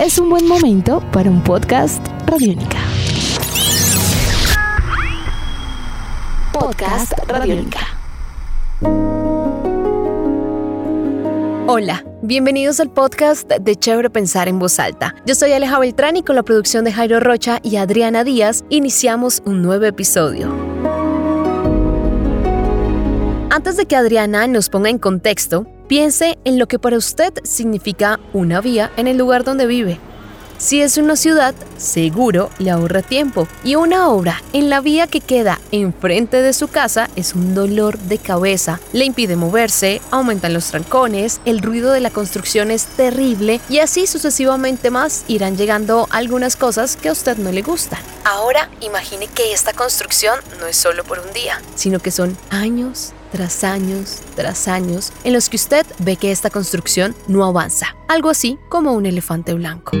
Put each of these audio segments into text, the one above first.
es un buen momento para un podcast Radiónica. Podcast Radiónica. Hola, bienvenidos al podcast de Chévere Pensar en Voz Alta. Yo soy Aleja Beltrán y con la producción de Jairo Rocha y Adriana Díaz iniciamos un nuevo episodio. Antes de que Adriana nos ponga en contexto, piense en lo que para usted significa una vía en el lugar donde vive. Si es una ciudad, seguro le ahorra tiempo. Y una obra en la vía que queda enfrente de su casa es un dolor de cabeza. Le impide moverse, aumentan los trancones, el ruido de la construcción es terrible y así sucesivamente más irán llegando algunas cosas que a usted no le gustan. Ahora imagine que esta construcción no es solo por un día, sino que son años tras años tras años en los que usted ve que esta construcción no avanza. Algo así como un elefante blanco.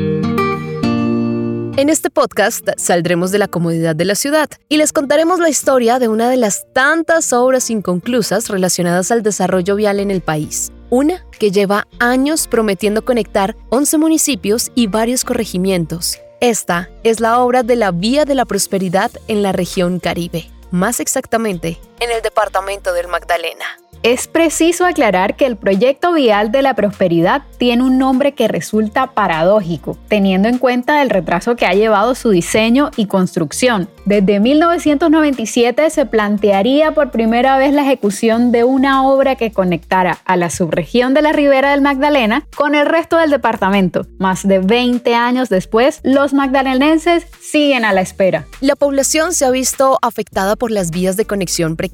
En este podcast saldremos de la comodidad de la ciudad y les contaremos la historia de una de las tantas obras inconclusas relacionadas al desarrollo vial en el país. Una que lleva años prometiendo conectar 11 municipios y varios corregimientos. Esta es la obra de la Vía de la Prosperidad en la región Caribe, más exactamente en el departamento del Magdalena. Es preciso aclarar que el proyecto vial de la prosperidad tiene un nombre que resulta paradójico, teniendo en cuenta el retraso que ha llevado su diseño y construcción. Desde 1997 se plantearía por primera vez la ejecución de una obra que conectara a la subregión de la Ribera del Magdalena con el resto del departamento. Más de 20 años después, los magdalenenses siguen a la espera. La población se ha visto afectada por las vías de conexión precarias,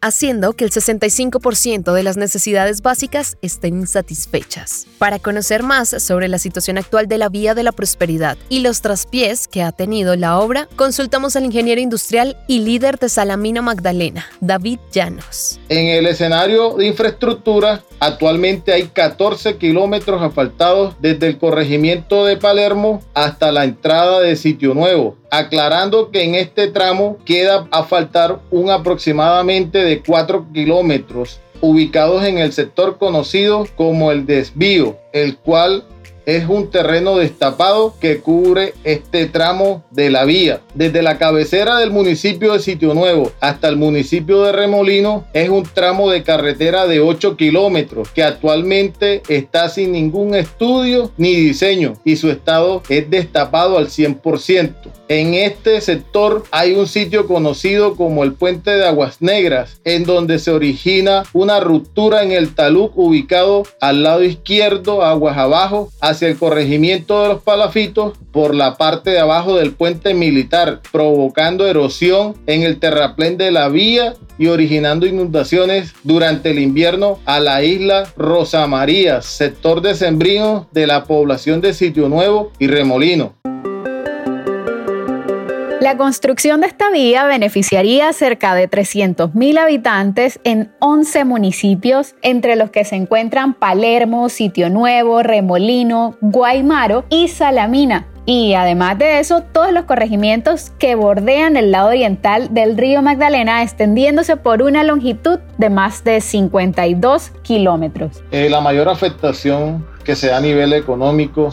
haciendo que el 65 ciento de las necesidades básicas estén insatisfechas. Para conocer más sobre la situación actual de la Vía de la Prosperidad y los traspiés que ha tenido la obra, consultamos al ingeniero industrial y líder de Salamina Magdalena, David Llanos. En el escenario de infraestructura, actualmente hay 14 kilómetros asfaltados desde el corregimiento de Palermo hasta la entrada de Sitio Nuevo, aclarando que en este tramo queda a faltar un aproximadamente de 4 kilómetros ubicados en el sector conocido como el desvío, el cual es un terreno destapado que cubre este tramo de la vía. Desde la cabecera del municipio de Sitio Nuevo hasta el municipio de Remolino es un tramo de carretera de 8 kilómetros que actualmente está sin ningún estudio ni diseño y su estado es destapado al 100%. En este sector hay un sitio conocido como el Puente de Aguas Negras, en donde se origina una ruptura en el talud ubicado al lado izquierdo, aguas abajo, hacia el corregimiento de los palafitos por la parte de abajo del puente militar, provocando erosión en el terraplén de la vía y originando inundaciones durante el invierno a la isla Rosa María, sector de sembrino de la población de Sitio Nuevo y Remolino. La construcción de esta vía beneficiaría a cerca de 300.000 habitantes en 11 municipios, entre los que se encuentran Palermo, Sitio Nuevo, Remolino, Guaymaro y Salamina. Y además de eso, todos los corregimientos que bordean el lado oriental del río Magdalena, extendiéndose por una longitud de más de 52 kilómetros. Eh, la mayor afectación que se da a nivel económico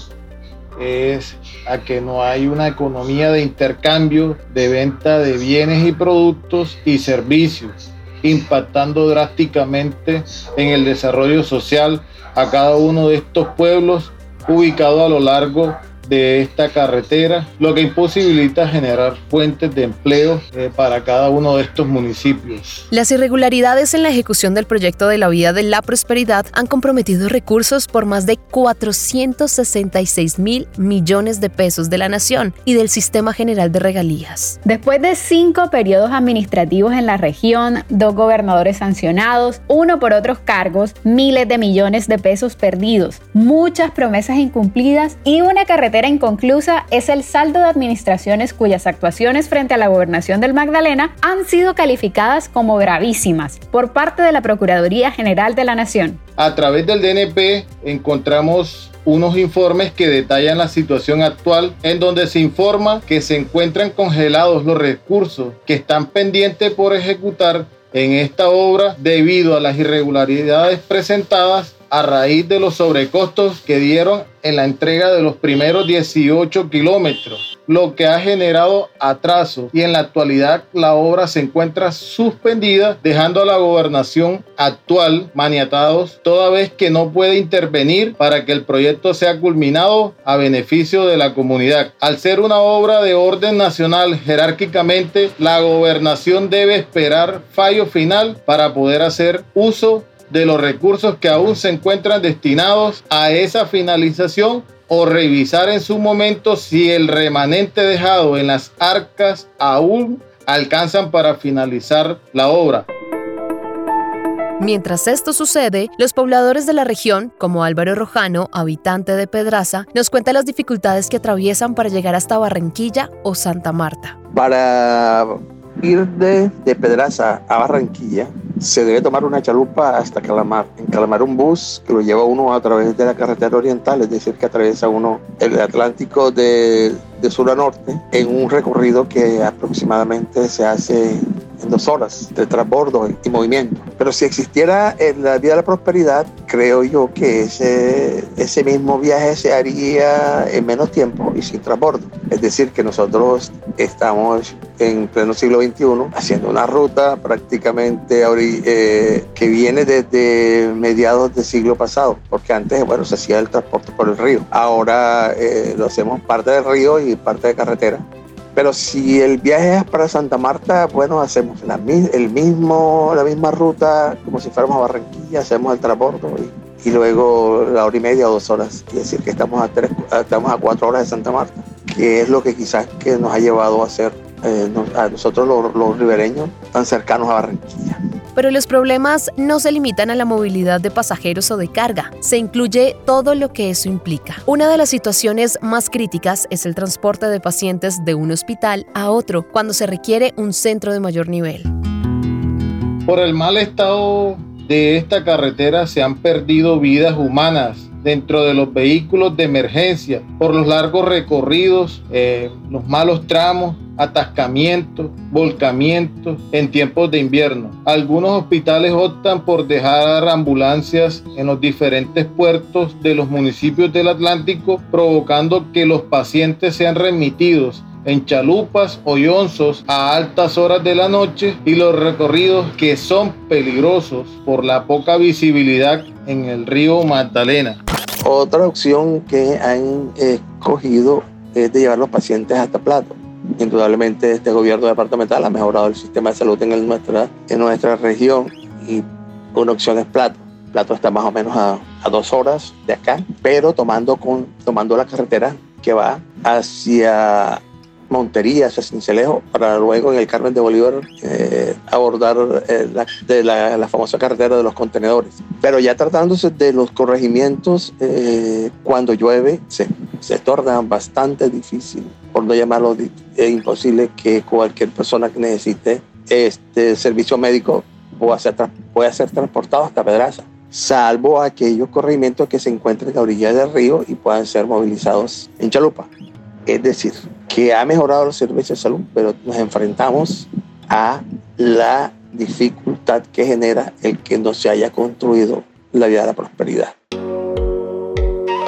es a que no hay una economía de intercambio, de venta de bienes y productos y servicios, impactando drásticamente en el desarrollo social a cada uno de estos pueblos ubicados a lo largo de esta carretera, lo que imposibilita generar fuentes de empleo eh, para cada uno de estos municipios. Las irregularidades en la ejecución del proyecto de la Vía de la Prosperidad han comprometido recursos por más de 466 mil millones de pesos de la nación y del Sistema General de Regalías. Después de cinco periodos administrativos en la región, dos gobernadores sancionados, uno por otros cargos, miles de millones de pesos perdidos, muchas promesas incumplidas y una carretera inconclusa es el saldo de administraciones cuyas actuaciones frente a la gobernación del Magdalena han sido calificadas como gravísimas por parte de la Procuraduría General de la Nación. A través del DNP encontramos unos informes que detallan la situación actual en donde se informa que se encuentran congelados los recursos que están pendientes por ejecutar en esta obra debido a las irregularidades presentadas a raíz de los sobrecostos que dieron en la entrega de los primeros 18 kilómetros, lo que ha generado atraso y en la actualidad la obra se encuentra suspendida, dejando a la gobernación actual maniatados, toda vez que no puede intervenir para que el proyecto sea culminado a beneficio de la comunidad. Al ser una obra de orden nacional jerárquicamente, la gobernación debe esperar fallo final para poder hacer uso de los recursos que aún se encuentran destinados a esa finalización o revisar en su momento si el remanente dejado en las arcas aún alcanzan para finalizar la obra. Mientras esto sucede, los pobladores de la región, como Álvaro Rojano, habitante de Pedraza, nos cuenta las dificultades que atraviesan para llegar hasta Barranquilla o Santa Marta. Para ir de, de Pedraza a Barranquilla, se debe tomar una chalupa hasta Calamar. En Calamar un bus que lo lleva uno a través de la carretera oriental, es decir, que atraviesa uno el Atlántico de, de sur a norte en un recorrido que aproximadamente se hace en dos horas de transbordo y movimiento. Pero si existiera la vía de la prosperidad, creo yo que ese, ese mismo viaje se haría en menos tiempo y sin transbordo. Es decir, que nosotros estamos en pleno siglo XXI haciendo una ruta prácticamente eh, que viene desde mediados del siglo pasado, porque antes, bueno, se hacía el transporte por el río. Ahora eh, lo hacemos parte del río y parte de carretera pero si el viaje es para Santa Marta, bueno, hacemos la, el mismo, la misma ruta como si fuéramos a Barranquilla, hacemos el transbordo y, luego la hora y media o dos horas. Es decir, que estamos a, tres, estamos a cuatro horas de Santa Marta, que es lo que quizás que nos ha llevado a ser eh, a nosotros los, los ribereños tan cercanos a Barranquilla. Pero los problemas no se limitan a la movilidad de pasajeros o de carga, se incluye todo lo que eso implica. Una de las situaciones más críticas es el transporte de pacientes de un hospital a otro cuando se requiere un centro de mayor nivel. Por el mal estado de esta carretera se han perdido vidas humanas dentro de los vehículos de emergencia por los largos recorridos, eh, los malos tramos, atascamientos, volcamientos en tiempos de invierno. Algunos hospitales optan por dejar ambulancias en los diferentes puertos de los municipios del Atlántico, provocando que los pacientes sean remitidos en chalupas o yonzos a altas horas de la noche y los recorridos que son peligrosos por la poca visibilidad en el río Magdalena. Otra opción que han escogido es de llevar los pacientes hasta Plato. Indudablemente este gobierno departamental ha mejorado el sistema de salud en, nuestra, en nuestra región y una opción es Plato. Plato está más o menos a, a dos horas de acá, pero tomando, con, tomando la carretera que va hacia Montería, hacia Cincelejo, para luego en el Carmen de Bolívar eh, abordar eh, la, de la, famosa carretera de los contenedores. Pero ya tratándose de los corregimientos, eh, cuando llueve se, se torna bastante difícil, por no llamarlo imposible, que cualquier persona que necesite este servicio médico pueda ser, pueda ser transportado hasta Pedraza salvo aquellos corregimientos que se encuentren en la orilla del río y puedan ser movilizados en chalupa. Es decir, que ha mejorado los servicios de salud, pero nos enfrentamos a la dificultad que genera el que no se haya construido la vida de la prosperidad.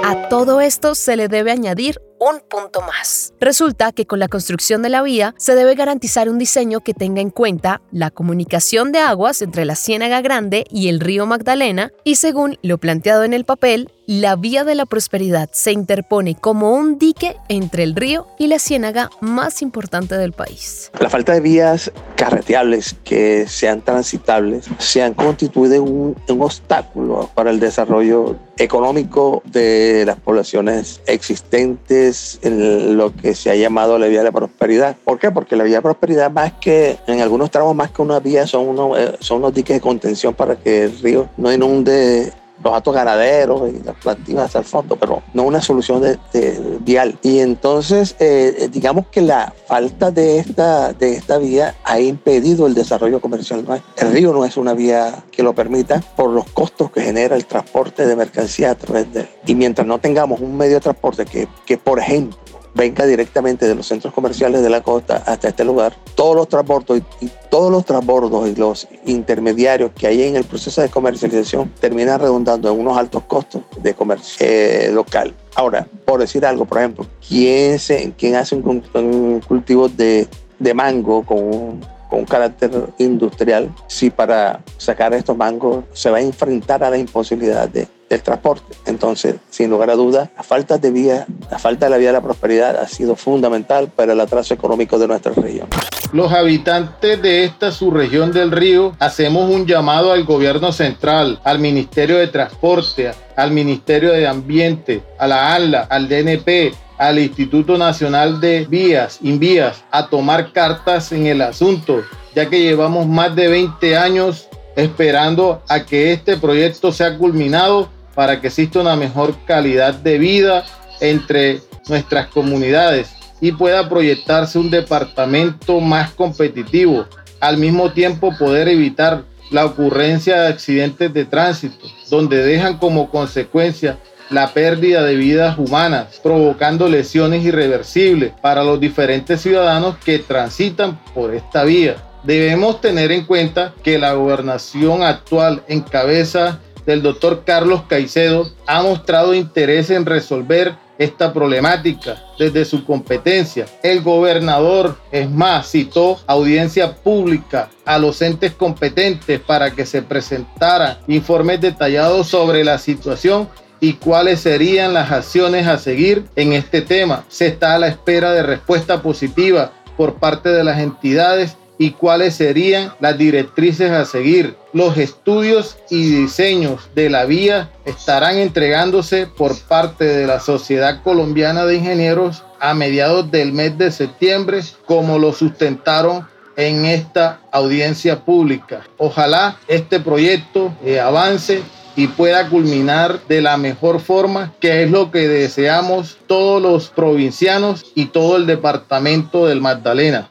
A todo esto se le debe añadir un punto más. Resulta que con la construcción de la vía se debe garantizar un diseño que tenga en cuenta la comunicación de aguas entre la Ciénaga Grande y el río Magdalena y según lo planteado en el papel, la vía de la prosperidad se interpone como un dique entre el río y la ciénaga más importante del país. La falta de vías carreteables que sean transitables se han constituido un, un obstáculo para el desarrollo económico de las poblaciones existentes en lo que se ha llamado la vía de la prosperidad. ¿Por qué? Porque la vía de prosperidad más que, en algunos tramos más que una vía, son, unos, eh, son unos diques de contención para que el río no inunde los atos ganaderos y las plantillas hacia el fondo, pero no una solución de, vial. Y entonces, eh, digamos que la falta de esta, de esta vía ha impedido el desarrollo comercial. El río no es una vía que lo permita por los costos que genera el transporte de mercancías a través de él. Y mientras no tengamos un medio de transporte que, que por ejemplo, venga directamente de los centros comerciales de la costa hasta este lugar, todos los transbordos y, todos los transbordos y los intermediarios que hay en el proceso de comercialización terminan redundando en unos altos costos de comercio eh, local. Ahora, por decir algo, por ejemplo, ¿quién, se, quién hace un, cultivo de, de mango con un con un carácter industrial, si para sacar estos mangos se va a enfrentar a la imposibilidad de, del transporte. Entonces, sin lugar a dudas, la falta de vía, la falta de la vía de la prosperidad ha sido fundamental para el atraso económico de nuestra región. Los habitantes de esta subregión del río hacemos un llamado al gobierno central, al Ministerio de Transporte, al Ministerio de Ambiente, a la ANLA, al DNP, al Instituto Nacional de Vías, Invías, a tomar cartas en el asunto, ya que llevamos más de 20 años esperando a que este proyecto sea culminado para que exista una mejor calidad de vida entre nuestras comunidades y pueda proyectarse un departamento más competitivo, al mismo tiempo poder evitar la ocurrencia de accidentes de tránsito, donde dejan como consecuencia la pérdida de vidas humanas, provocando lesiones irreversibles para los diferentes ciudadanos que transitan por esta vía. Debemos tener en cuenta que la gobernación actual en cabeza del doctor Carlos Caicedo ha mostrado interés en resolver esta problemática desde su competencia. El gobernador, es más, citó audiencia pública a los entes competentes para que se presentaran informes detallados sobre la situación y cuáles serían las acciones a seguir en este tema. Se está a la espera de respuesta positiva por parte de las entidades y cuáles serían las directrices a seguir. Los estudios y diseños de la vía estarán entregándose por parte de la Sociedad Colombiana de Ingenieros a mediados del mes de septiembre, como lo sustentaron en esta audiencia pública. Ojalá este proyecto eh, avance y pueda culminar de la mejor forma, que es lo que deseamos todos los provincianos y todo el departamento del Magdalena.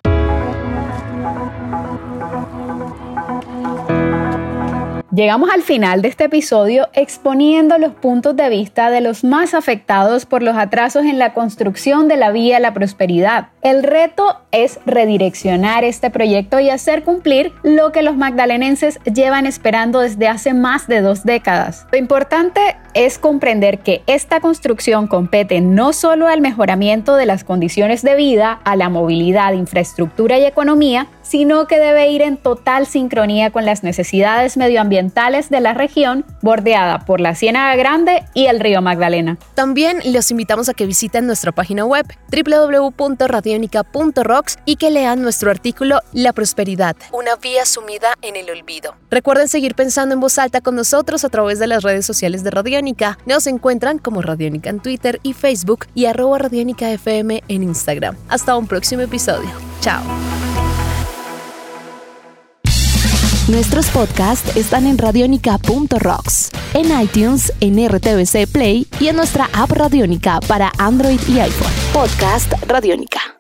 Llegamos al final de este episodio exponiendo los puntos de vista de los más afectados por los atrasos en la construcción de la vía a la prosperidad. El reto es redireccionar este proyecto y hacer cumplir lo que los magdalenenses llevan esperando desde hace más de dos décadas. Lo importante es comprender que esta construcción compete no solo al mejoramiento de las condiciones de vida, a la movilidad, infraestructura y economía, sino que debe ir en total sincronía con las necesidades medioambientales de la región bordeada por la Ciénaga Grande y el río Magdalena. También los invitamos a que visiten nuestra página web www.radionica.rocks y que lean nuestro artículo La prosperidad, una vía sumida en el olvido. Recuerden seguir pensando en voz alta con nosotros a través de las redes sociales de Radiónica. Nos encuentran como Radiónica en Twitter y Facebook y arroba Radiónica FM en Instagram. Hasta un próximo episodio. Chao. Nuestros podcasts están en radionica.rocks, en iTunes, en RTVC Play y en nuestra app Radionica para Android y iPhone. Podcast Radionica.